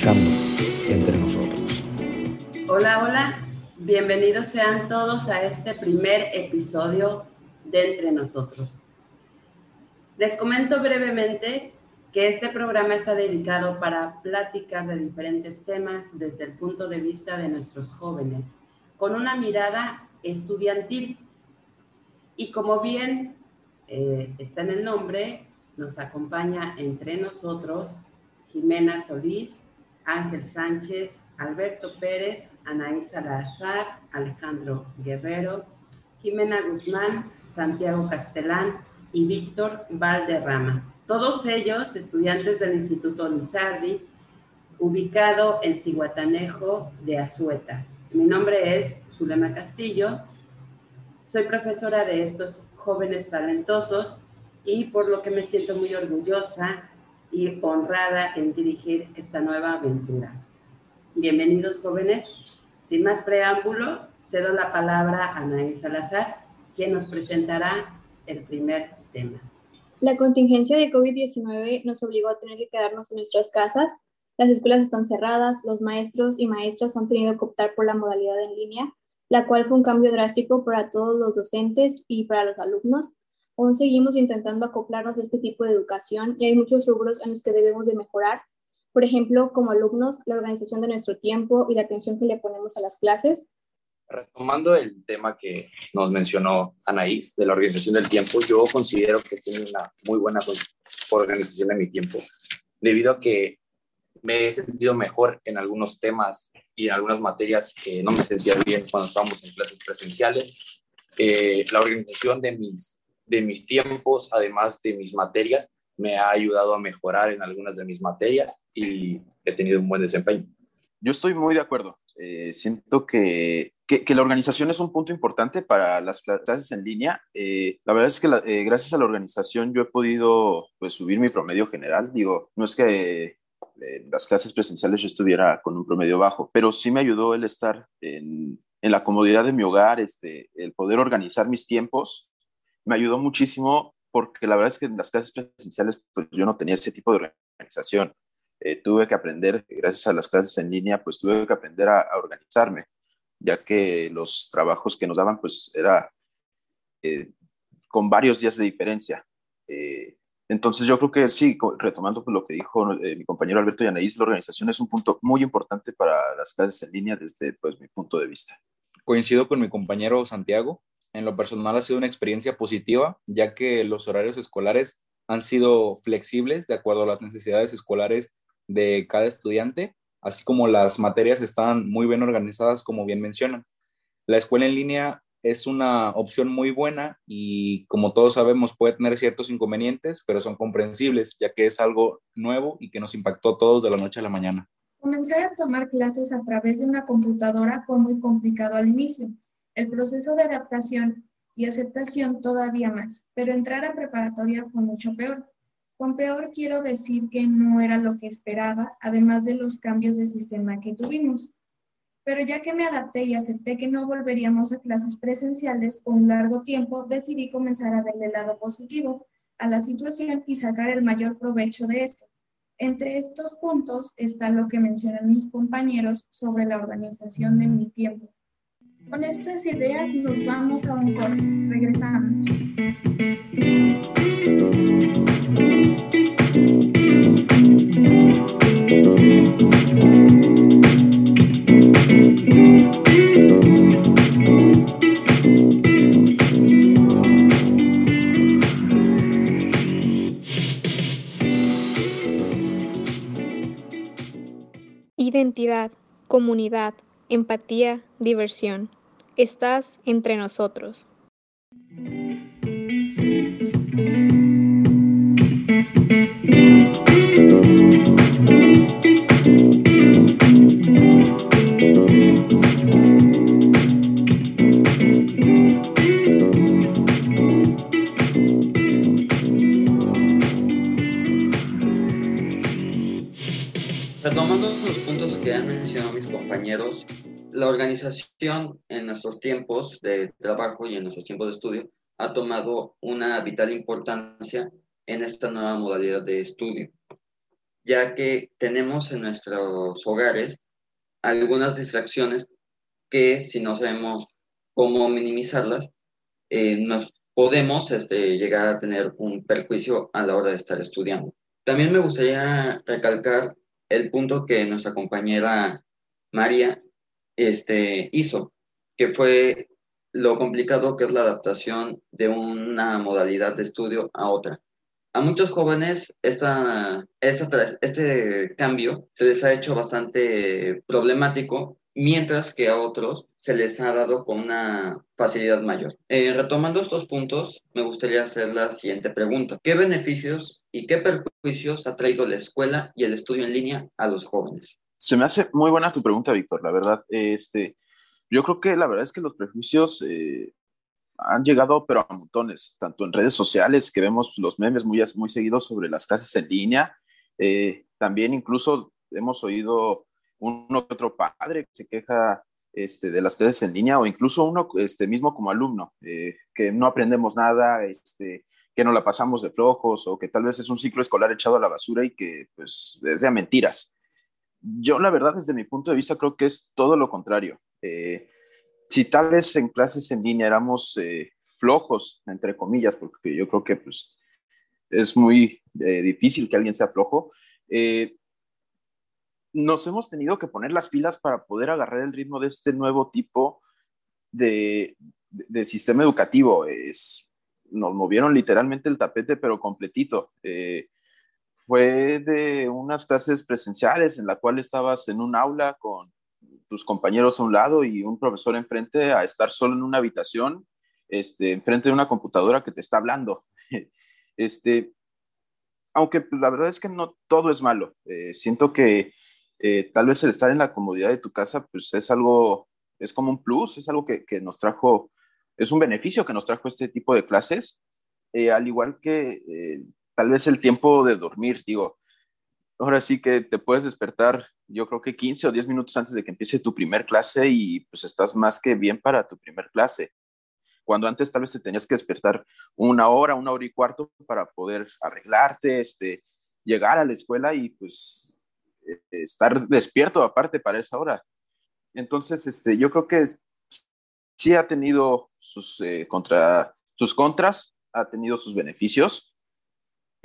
Entre Nosotros. Hola, hola. Bienvenidos sean todos a este primer episodio de Entre Nosotros. Les comento brevemente que este programa está dedicado para platicar de diferentes temas desde el punto de vista de nuestros jóvenes, con una mirada estudiantil. Y como bien eh, está en el nombre, nos acompaña entre nosotros Jimena Solís, Ángel Sánchez, Alberto Pérez, Anaí Salazar, Alejandro Guerrero, Jimena Guzmán, Santiago Castelán y Víctor Valderrama. Todos ellos estudiantes del Instituto Lizardi, ubicado en Ciguatanejo de Azueta. Mi nombre es Zulema Castillo, soy profesora de estos jóvenes talentosos y por lo que me siento muy orgullosa y honrada en dirigir esta nueva aventura. Bienvenidos jóvenes. Sin más preámbulo, cedo la palabra a Anaís Salazar, quien nos presentará el primer tema. La contingencia de COVID-19 nos obligó a tener que quedarnos en nuestras casas. Las escuelas están cerradas, los maestros y maestras han tenido que optar por la modalidad en línea, la cual fue un cambio drástico para todos los docentes y para los alumnos, Aún seguimos intentando acoplarnos a este tipo de educación y hay muchos rubros en los que debemos de mejorar. Por ejemplo, como alumnos, la organización de nuestro tiempo y la atención que le ponemos a las clases. Retomando el tema que nos mencionó Anaís de la organización del tiempo, yo considero que tiene una muy buena organización de mi tiempo, debido a que me he sentido mejor en algunos temas y en algunas materias que no me sentía bien cuando estábamos en clases presenciales. Eh, la organización de mis de mis tiempos, además de mis materias, me ha ayudado a mejorar en algunas de mis materias y he tenido un buen desempeño. Yo estoy muy de acuerdo. Eh, siento que, que, la organización es un punto importante para las clases en línea. Eh, la verdad es que eh, gracias a la organización yo he podido pues, subir mi promedio general. Digo, no es que en las clases presenciales yo estuviera con un promedio bajo, pero sí me ayudó el estar en, en la comodidad de mi hogar, este, el poder organizar mis tiempos me ayudó muchísimo porque la verdad es que en las clases presenciales pues yo no tenía ese tipo de organización. Eh, tuve que aprender, gracias a las clases en línea, pues tuve que aprender a, organizarme, ya que los trabajos que nos daban pues era eh, con varios días de diferencia. Eh, entonces yo creo que sí, retomando pues, lo que dijo mi compañero Alberto Yanaís, la organización es un punto muy importante para las clases en línea desde pues, mi punto de vista. Coincido con mi compañero Santiago en lo personal ha sido una experiencia positiva, ya que los horarios escolares han sido flexibles de acuerdo a las necesidades escolares de cada estudiante, así como las materias están muy bien organizadas, como bien mencionan. La escuela en línea es una opción muy buena y como todos sabemos puede tener ciertos inconvenientes, pero son comprensibles, ya que es algo nuevo y que nos impactó a todos de la noche a la mañana. Comenzar a tomar clases a través de una computadora fue muy complicado al inicio, el proceso de adaptación y aceptación todavía más, pero entrar a preparatoria fue mucho peor. Con peor quiero decir que no era lo que esperaba, además de los cambios de sistema que tuvimos. Pero ya que me adapté y acepté que no volveríamos a clases presenciales por un largo tiempo, decidí comenzar a verle el lado positivo a la situación y sacar el mayor provecho de esto. Entre estos puntos está lo que mencionan mis compañeros sobre la organización de mi tiempo. Con estas ideas nos vamos a un corte. Regresamos. Identidad, comunidad, empatía, diversión estás entre nosotros. Retomando los puntos que han mencionado mis compañeros, la organización en nuestros tiempos de trabajo y en nuestros tiempos de estudio ha tomado una vital importancia en esta nueva modalidad de estudio. ya que tenemos en nuestros hogares algunas distracciones que si no sabemos cómo minimizarlas, eh, nos podemos este, llegar a tener un perjuicio a la hora de estar estudiando. También me gustaría recalcar el punto que nuestra compañera María este, hizo, que fue lo complicado que es la adaptación de una modalidad de estudio a otra. A muchos jóvenes esta, este cambio se les ha hecho bastante problemático, mientras que a otros se les ha dado con una facilidad mayor. Eh, retomando estos puntos, me gustaría hacer la siguiente pregunta. ¿Qué beneficios y qué perjuicios ha traído la escuela y el estudio en línea a los jóvenes? Se me hace muy buena tu pregunta, Víctor, la verdad. Este, yo creo que la verdad es que los prejuicios eh, han llegado, pero a montones, tanto en redes sociales, que vemos los memes muy, muy seguidos sobre las clases en línea, eh, también incluso hemos oído uno que otro padre que se queja este, de las clases en línea o incluso uno este, mismo como alumno, eh, que no aprendemos nada, este, que no la pasamos de flojos o que tal vez es un ciclo escolar echado a la basura y que pues es de mentiras. Yo la verdad desde mi punto de vista creo que es todo lo contrario. Eh, si tal vez en clases en línea éramos eh, flojos, entre comillas, porque yo creo que pues, es muy eh, difícil que alguien sea flojo, nos hemos tenido que poner las pilas para poder agarrar el ritmo de este nuevo tipo de, sistema educativo. Es, nos movieron literalmente el tapete, pero completito. Fue de unas clases presenciales en la cual estabas en un aula con tus compañeros a un lado y un profesor enfrente a estar solo en una habitación, este, enfrente de una computadora que te está hablando. Este, aunque pues, la verdad es que no todo es malo. Eh, siento que eh, tal vez el estar en la comodidad de tu casa, pues es algo, es como un plus, es algo que, que nos trajo, es un beneficio que nos trajo este tipo de clases, eh, al igual que tal vez el tiempo de dormir, digo, ahora sí que te puedes despertar yo creo que 15 o 10 minutos antes de que empiece tu primer clase y pues estás más que bien para tu primer clase. Cuando antes tal vez te tenías que despertar una hora, una hora y cuarto para poder arreglarte, este, llegar a la escuela y pues eh, estar despierto aparte para esa hora. Entonces, este, yo creo que sí ha tenido sus, eh, contra, sus contras, ha tenido sus beneficios,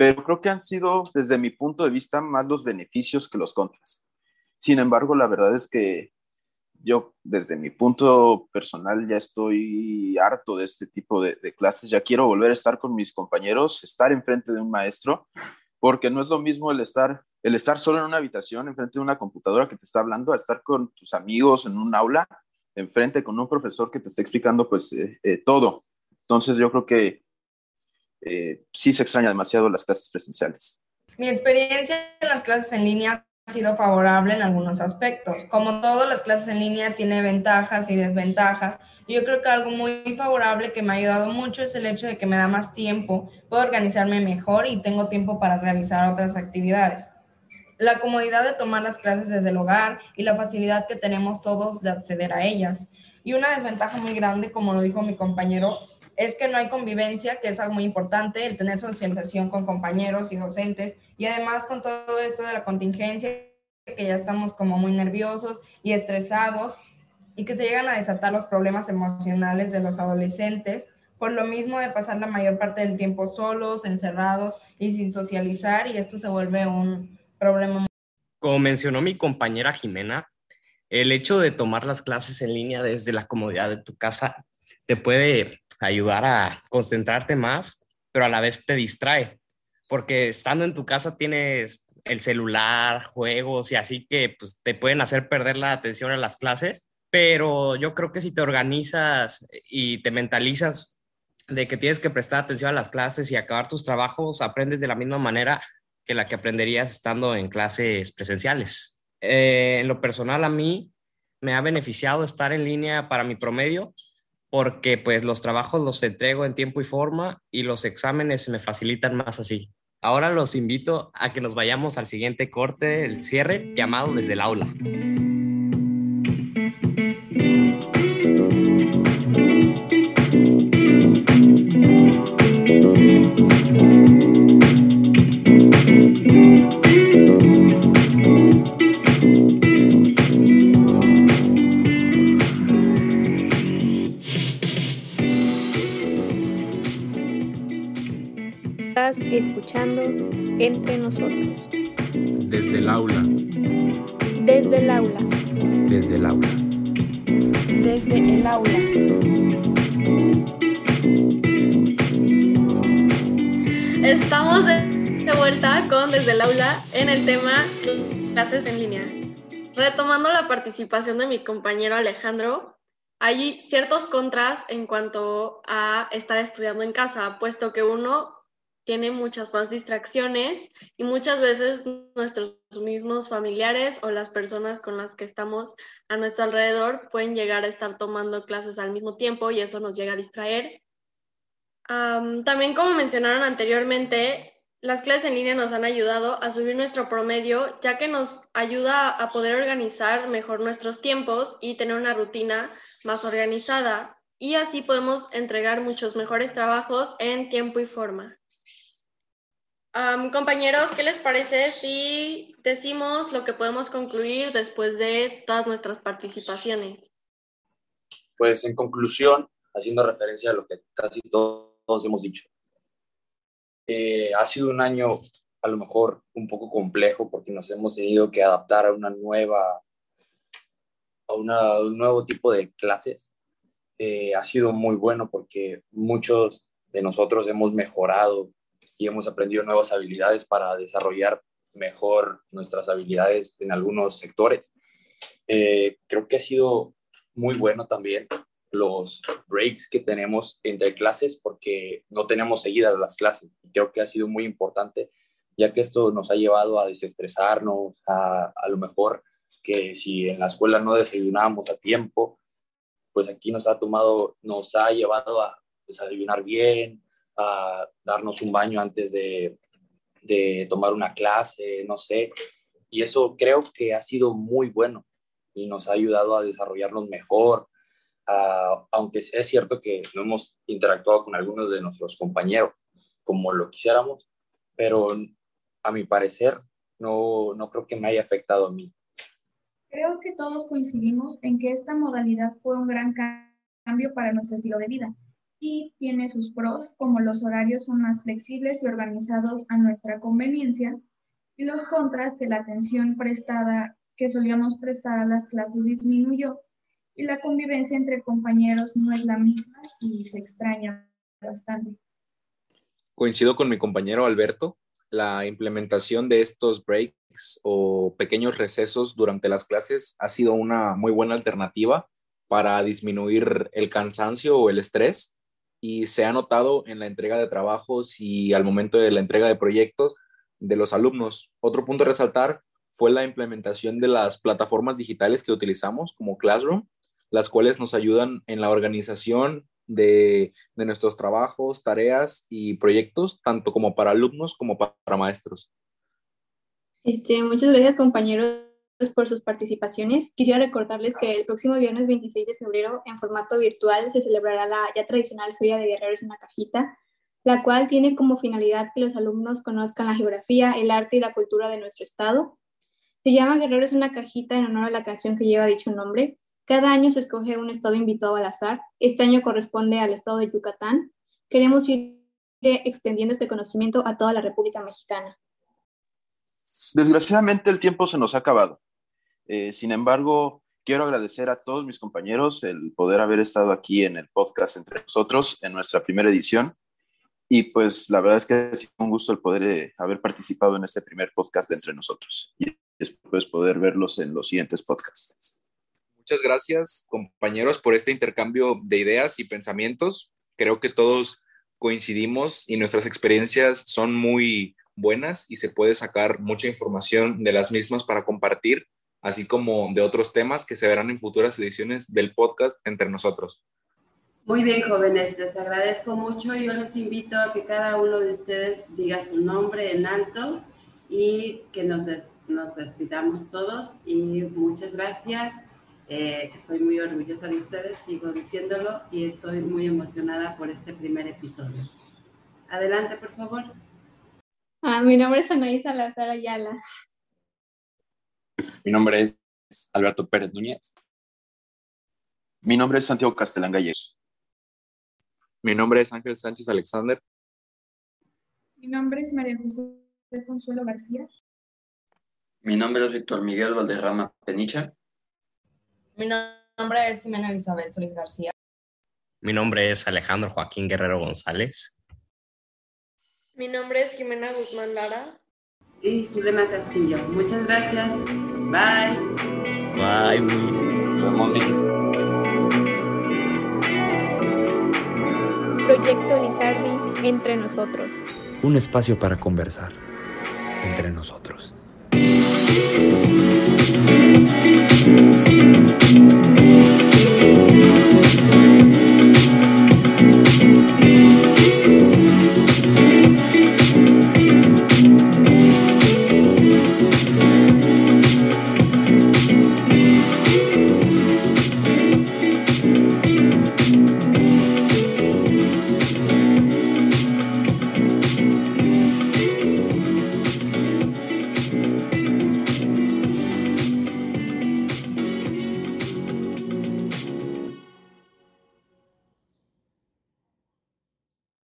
pero creo que han sido, desde mi punto de vista, más los beneficios que los contras. Sin embargo, la verdad es que yo desde mi punto personal ya estoy harto de este tipo de, clases, ya quiero volver a estar con mis compañeros, estar enfrente de un maestro, porque no es lo mismo el estar, el estar solo en una habitación, enfrente de una computadora que te está hablando, a estar con tus amigos en un aula, enfrente con un profesor que te está explicando pues eh, eh, todo. Entonces yo creo que eh, sí se extraña demasiado las clases presenciales. Mi experiencia en las clases en línea ha sido favorable en algunos aspectos. Como todas las clases en línea tiene ventajas y desventajas. Yo creo que algo muy favorable que me ha ayudado mucho es el hecho de que me da más tiempo, puedo organizarme mejor y tengo tiempo para realizar otras actividades. La comodidad de tomar las clases desde el hogar y la facilidad que tenemos todos de acceder a ellas. Y una desventaja muy grande, como lo dijo mi compañero, es que no hay convivencia, que es algo muy importante, el tener socialización con compañeros y docentes, y además con todo esto de la contingencia, que ya estamos como muy nerviosos y estresados, y que se llegan a desatar los problemas emocionales de los adolescentes, por lo mismo de pasar la mayor parte del tiempo solos, encerrados y sin socializar, y esto se vuelve un problema. Como mencionó mi compañera Jimena, el hecho de tomar las clases en línea desde la comodidad de tu casa te puede ayudar a concentrarte más, pero a la vez te distrae, porque estando en tu casa tienes el celular, juegos y así que pues, te pueden hacer perder la atención a las clases, pero yo creo que si te organizas y te mentalizas de que tienes que prestar atención a las clases y acabar tus trabajos, aprendes de la misma manera que la que aprenderías estando en clases presenciales. Eh, en lo personal a mí me ha beneficiado estar en línea para mi promedio porque pues los trabajos los entrego en tiempo y forma y los exámenes se me facilitan más así. Ahora los invito a que nos vayamos al siguiente corte, el cierre, llamado desde el aula. Estás escuchando entre nosotros. Desde el aula. Desde el aula. Desde el aula. Desde el aula. Estamos de, de vuelta con Desde el aula en el tema clases en línea. Retomando la participación de mi compañero Alejandro, hay ciertos contras en cuanto a estar estudiando en casa, puesto que uno tiene muchas más distracciones y muchas veces nuestros mismos familiares o las personas con las que estamos a nuestro alrededor pueden llegar a estar tomando clases al mismo tiempo y eso nos llega a distraer. También como mencionaron anteriormente, las clases en línea nos han ayudado a subir nuestro promedio, ya que nos ayuda a poder organizar mejor nuestros tiempos y tener una rutina más organizada. Y así podemos entregar muchos mejores trabajos en tiempo y forma. Um, compañeros, ¿qué les parece si decimos lo que podemos concluir después de todas nuestras participaciones? Pues en conclusión, haciendo referencia a lo que casi todos hemos dicho, eh, ha sido un año a lo mejor un poco complejo porque nos hemos tenido que adaptar a una nueva, a una, un nuevo tipo de clases. Eh, ha sido muy bueno porque muchos de nosotros hemos mejorado y hemos aprendido nuevas habilidades para desarrollar mejor nuestras habilidades en algunos sectores. Eh, creo que ha sido muy bueno también los breaks que tenemos entre clases porque no tenemos seguidas las clases. Creo que ha sido muy importante ya que esto nos ha llevado a desestresarnos, a, a lo mejor que si en la escuela no desayunábamos a tiempo, pues aquí nos ha tomado, nos ha llevado a desayunar bien, a darnos un baño antes de, de tomar una clase, no sé. Y eso creo que ha sido muy bueno y nos ha ayudado a desarrollarnos mejor, Uh, aunque es cierto que no hemos interactuado con algunos de nuestros compañeros como lo quisiéramos, pero a mi parecer no, no creo que me haya afectado a mí. Creo que todos coincidimos en que esta modalidad fue un gran cambio para nuestro estilo de vida y tiene sus pros como los horarios son más flexibles y organizados a nuestra conveniencia y los contras que la atención prestada que solíamos prestar a las clases disminuyó y la convivencia entre compañeros no es la misma y se extraña bastante. Coincido con mi compañero Alberto, la implementación de estos breaks o pequeños recesos durante las clases ha sido una muy buena alternativa para disminuir el cansancio o el estrés y se ha notado en la entrega de trabajos y al momento de la entrega de proyectos de los alumnos. Otro punto a resaltar fue la implementación de las plataformas digitales que utilizamos como Classroom las cuales nos ayudan en la organización de, de, nuestros trabajos, tareas y proyectos, tanto como para alumnos como para maestros. Este, muchas gracias compañeros por sus participaciones. Quisiera recordarles que el próximo viernes 26 de febrero, en formato virtual, se celebrará la ya tradicional Feria de Guerreros en una cajita, la cual tiene como finalidad que los alumnos conozcan la geografía, el arte y la cultura de nuestro estado. Se llama Guerreros en una cajita en honor a la canción que lleva dicho nombre. Cada año se escoge un estado invitado al azar. Este año corresponde al estado de Yucatán. Queremos ir extendiendo este conocimiento a toda la República Mexicana. Desgraciadamente el tiempo se nos ha acabado. Eh, sin embargo, quiero agradecer a todos mis compañeros el poder haber estado aquí en el podcast entre nosotros en nuestra primera edición. Y pues la verdad es que ha sido un gusto el poder eh, haber participado en este primer podcast entre nosotros. Y después poder verlos en los siguientes podcasts. Muchas gracias, compañeros, por este intercambio de ideas y pensamientos. Creo que todos coincidimos y nuestras experiencias son muy buenas y se puede sacar mucha información de las mismas para compartir, así como de otros temas que se verán en futuras ediciones del podcast entre nosotros. Muy bien, jóvenes, les agradezco mucho. Yo les invito a que cada uno de ustedes diga su nombre en alto y que nos, des nos despidamos todos. Y muchas gracias. Eh, estoy muy orgullosa de ustedes, sigo diciéndolo, y estoy muy emocionada por este primer episodio. Adelante, por favor. Ah, mi nombre es Anaí Salazar Ayala. Mi nombre es Alberto Pérez Núñez. Mi nombre es Santiago Castellán Gallegos. Mi nombre es Ángel Sánchez Alexander. Mi nombre es María José Consuelo García. Mi nombre es Víctor Miguel Valderrama Penicha. Mi nombre es Jimena Elizabeth Solís García. Mi nombre es Alejandro Joaquín Guerrero González. Mi nombre es Jimena Guzmán Lara. Y Zulema Castillo. Muchas gracias. Bye. Bye, Miss. Nos vemos. Proyecto Lizardi, entre nosotros. Un espacio para conversar entre nosotros. Thank you.